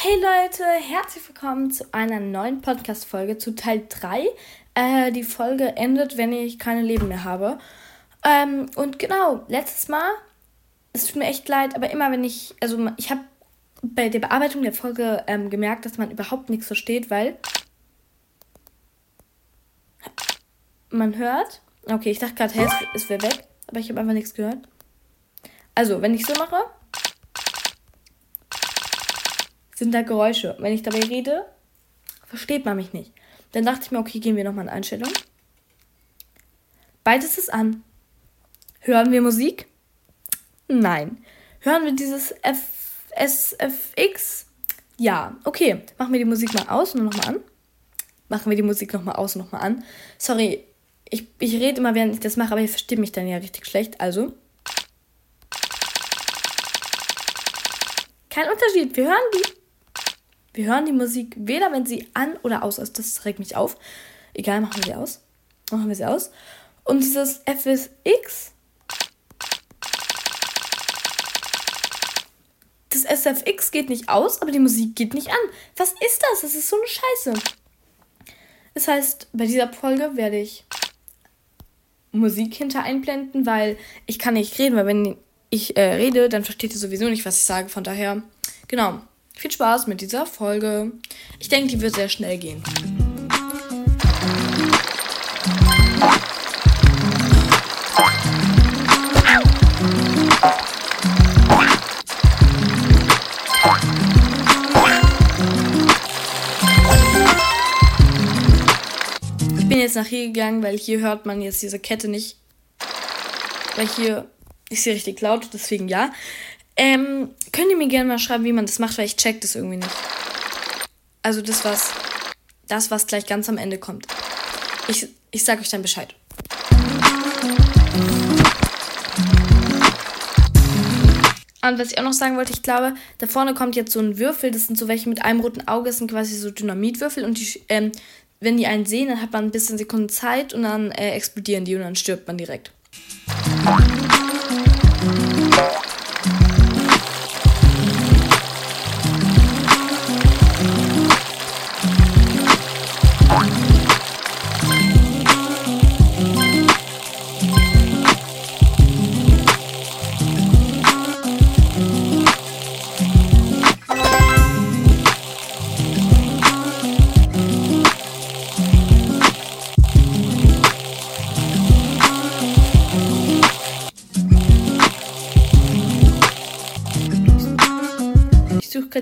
Hey Leute, herzlich willkommen zu einer neuen Podcast-Folge, zu Teil 3. Äh, die Folge endet, wenn ich keine Leben mehr habe. Ähm, und genau, letztes Mal, es tut mir echt leid, aber immer wenn ich, also ich habe bei der Bearbeitung der Folge ähm, gemerkt, dass man überhaupt nichts versteht, weil man hört. Okay, ich dachte gerade, hey, es, wäre weg, aber ich habe einfach nichts gehört. Also, wenn ich so mache, sind da Geräusche. Wenn ich dabei rede, versteht man mich nicht. Dann dachte ich mir, okay, gehen wir nochmal in Einstellung. Beides ist an. Hören wir Musik? Nein. Hören wir dieses F SFX? Ja. Okay, machen wir die Musik mal aus und nochmal an. Machen wir die Musik nochmal aus und nochmal an. Sorry, ich, ich rede immer, während ich das mache, aber ihr versteht mich dann ja richtig schlecht. Also. Kein Unterschied. Wir hören die wir hören die Musik weder, wenn sie an oder aus ist. Das regt mich auf. Egal, machen wir sie aus. Machen wir sie aus. Und dieses FSX. Das SFX geht nicht aus, aber die Musik geht nicht an. Was ist das? Das ist so eine Scheiße. Das heißt, bei dieser Folge werde ich Musik hinter einblenden, weil ich kann nicht reden, weil wenn ich äh, rede, dann versteht ihr sowieso nicht, was ich sage. Von daher, genau. Viel Spaß mit dieser Folge. Ich denke, die wird sehr schnell gehen. Ich bin jetzt nach hier gegangen, weil hier hört man jetzt diese Kette nicht. Weil hier ist sie richtig laut, deswegen ja. Ähm, könnt ihr mir gerne mal schreiben, wie man das macht, weil ich check das irgendwie nicht. Also das, was, das, was gleich ganz am Ende kommt. Ich, ich sag euch dann Bescheid. Und was ich auch noch sagen wollte, ich glaube, da vorne kommt jetzt so ein Würfel, das sind so welche mit einem roten Auge, das sind quasi so Dynamitwürfel und die, ähm, wenn die einen sehen, dann hat man ein bisschen Sekunden Zeit und dann äh, explodieren die und dann stirbt man direkt.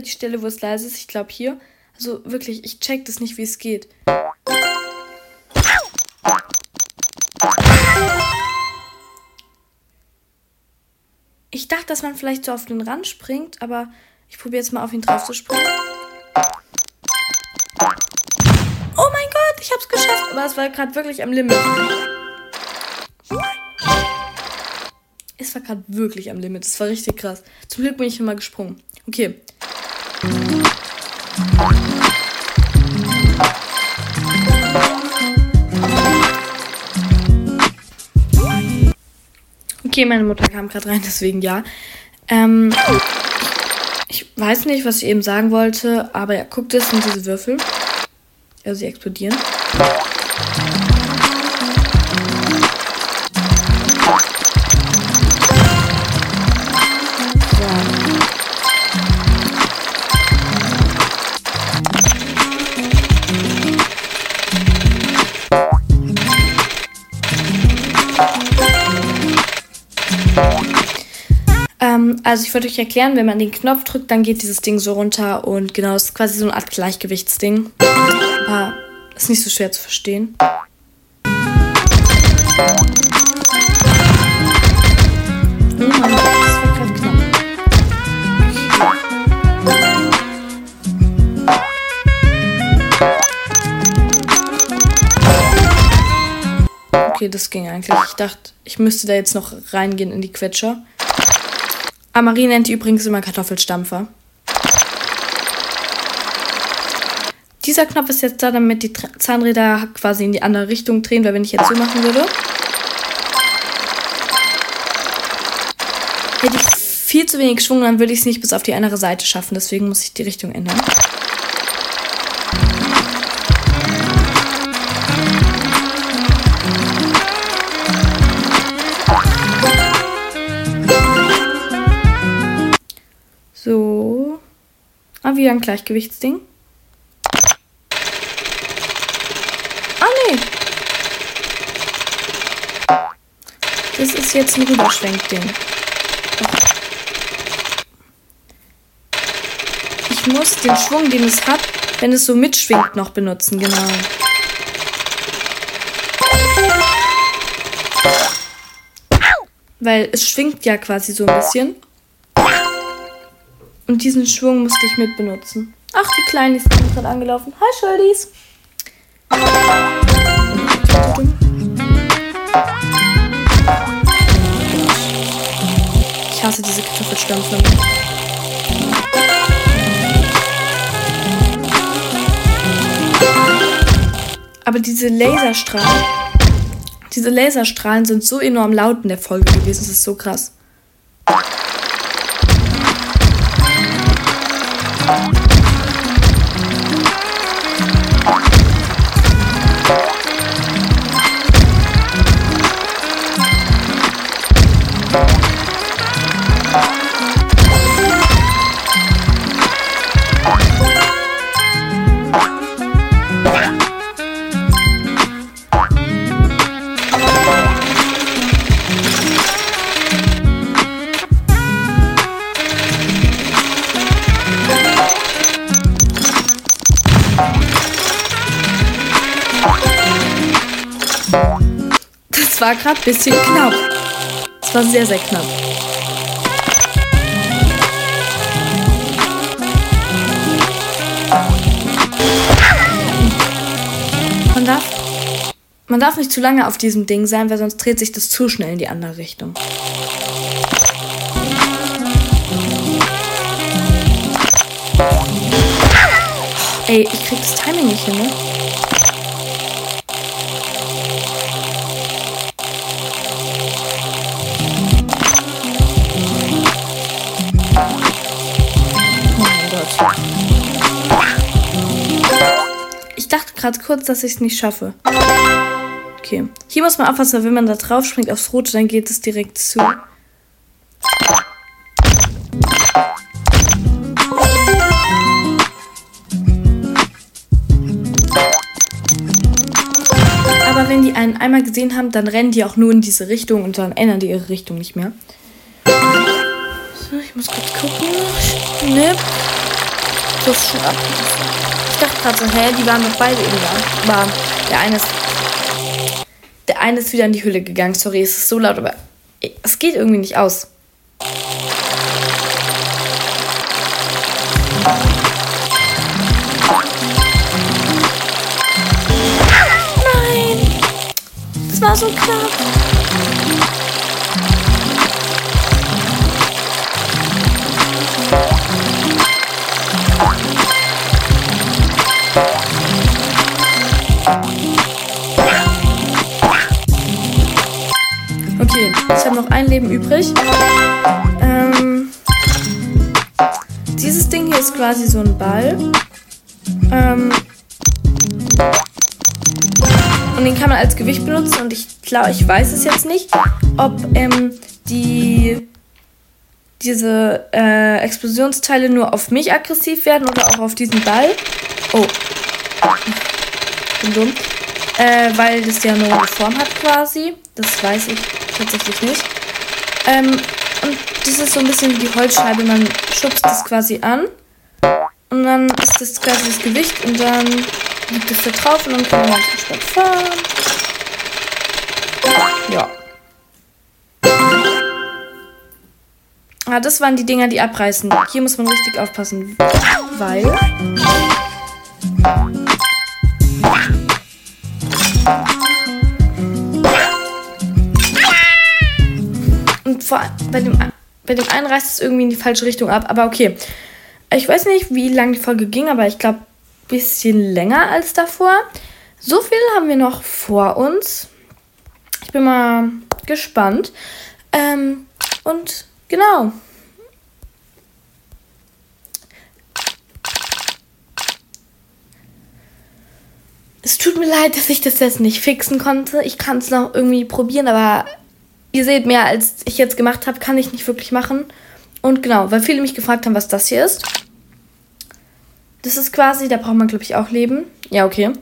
Die Stelle, wo es leise ist. Ich glaube hier. Also wirklich, ich check das nicht, wie es geht. Ich dachte, dass man vielleicht so auf den Rand springt, aber ich probiere jetzt mal auf ihn drauf zu springen. Oh mein Gott, ich hab's geschafft. Aber es war gerade wirklich am Limit. Es war gerade wirklich am Limit. Es war richtig krass. Zum Glück bin ich immer gesprungen. Okay. Okay, meine Mutter kam gerade rein, deswegen ja. Ähm, ich weiß nicht, was ich eben sagen wollte, aber ja, guckt, das sind diese Würfel. Also sie explodieren. Also ich wollte euch erklären, wenn man den Knopf drückt, dann geht dieses Ding so runter und genau, es ist quasi so eine Art Gleichgewichtsding. Aber ist nicht so schwer zu verstehen. Okay, das ging eigentlich. Ich dachte, ich müsste da jetzt noch reingehen in die Quetscher. Ah, Marie nennt die übrigens immer Kartoffelstampfer. Dieser Knopf ist jetzt da, damit die Zahnräder quasi in die andere Richtung drehen, weil wenn ich jetzt so machen würde, hätte ich viel zu wenig Schwung, dann würde ich es nicht bis auf die andere Seite schaffen. Deswegen muss ich die Richtung ändern. Wieder ein Gleichgewichtsding. Ah, nee. Das ist jetzt ein Rüberschwenkding. Ich muss den Schwung, den es hat, wenn es so mitschwingt, noch benutzen, genau. Weil es schwingt ja quasi so ein bisschen. Und diesen Schwung musste ich mit benutzen. Ach, die Kleine ist gerade angelaufen. Hi, Schuldies. Ich hasse diese Kartoffelstampfer. Aber diese Laserstrahlen, diese Laserstrahlen sind so enorm laut in der Folge gewesen. Das ist so krass. oh Das war gerade ein bisschen knapp. Es war sehr, sehr knapp. Man darf, man darf nicht zu lange auf diesem Ding sein, weil sonst dreht sich das zu schnell in die andere Richtung. Ey, ich krieg das Timing nicht hin, ne? Gerade kurz, dass ich es nicht schaffe. Okay. Hier muss man aufpassen, wenn man da drauf springt aufs Rote, dann geht es direkt zu. Aber wenn die einen einmal gesehen haben, dann rennen die auch nur in diese Richtung und dann ändern die ihre Richtung nicht mehr. So, ich muss kurz gucken. Schnipp. So, schon ab. Ich dachte gerade so, hä, die waren doch beide eben da. Aber der eine ist. Der eine ist wieder in die Hülle gegangen. Sorry, es ist so laut, aber es geht irgendwie nicht aus. Nein! Das war so knapp. Okay, ich habe noch ein Leben übrig. Ähm, dieses Ding hier ist quasi so ein Ball. Ähm, und den kann man als Gewicht benutzen. Und ich glaube, ich weiß es jetzt nicht, ob ähm, die diese äh, Explosionsteile nur auf mich aggressiv werden oder auch auf diesen Ball. Oh. Bin dumm. Äh, weil das ja nur eine Form hat quasi. Das weiß ich tatsächlich nicht. Ähm, und das ist so ein bisschen wie die Holzscheibe. Man schubst das quasi an. Und dann ist das quasi das Gewicht und dann liegt es da drauf und dann kann man ganz entspannt fahren. Ja. Ah, das waren die Dinger, die abreißen. Hier muss man richtig aufpassen, weil... vor, bei, dem, bei dem einen reißt es irgendwie in die falsche Richtung ab. Aber okay. Ich weiß nicht, wie lang die Folge ging, aber ich glaube, ein bisschen länger als davor. So viel haben wir noch vor uns. Ich bin mal gespannt. Ähm, und genau. Es tut mir leid, dass ich das jetzt nicht fixen konnte. Ich kann es noch irgendwie probieren, aber ihr seht, mehr als ich jetzt gemacht habe, kann ich nicht wirklich machen. Und genau, weil viele mich gefragt haben, was das hier ist. Das ist quasi, da braucht man, glaube ich, auch Leben. Ja, okay.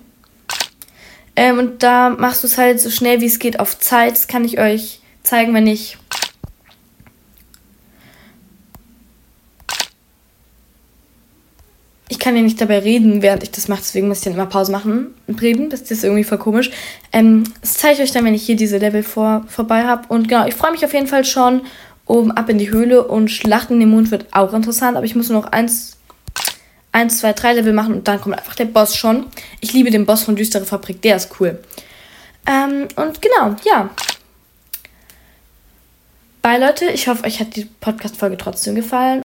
Ähm, und da machst du es halt so schnell wie es geht auf Zeit. Das kann ich euch zeigen, wenn ich ich kann ja nicht dabei reden, während ich das mache, deswegen muss ich dann immer Pause machen und reden. Das ist irgendwie voll komisch. Ähm, das zeige ich euch dann, wenn ich hier diese Level vor, vorbei habe. Und genau, ich freue mich auf jeden Fall schon oben ab in die Höhle und Schlachten im Mond wird auch interessant, aber ich muss nur noch eins, eins, zwei, drei Level machen und dann kommt einfach der Boss schon. Ich liebe den Boss von Düstere Fabrik, der ist cool. Ähm, und genau, ja. Bye Leute, ich hoffe, euch hat die Podcast-Folge trotzdem gefallen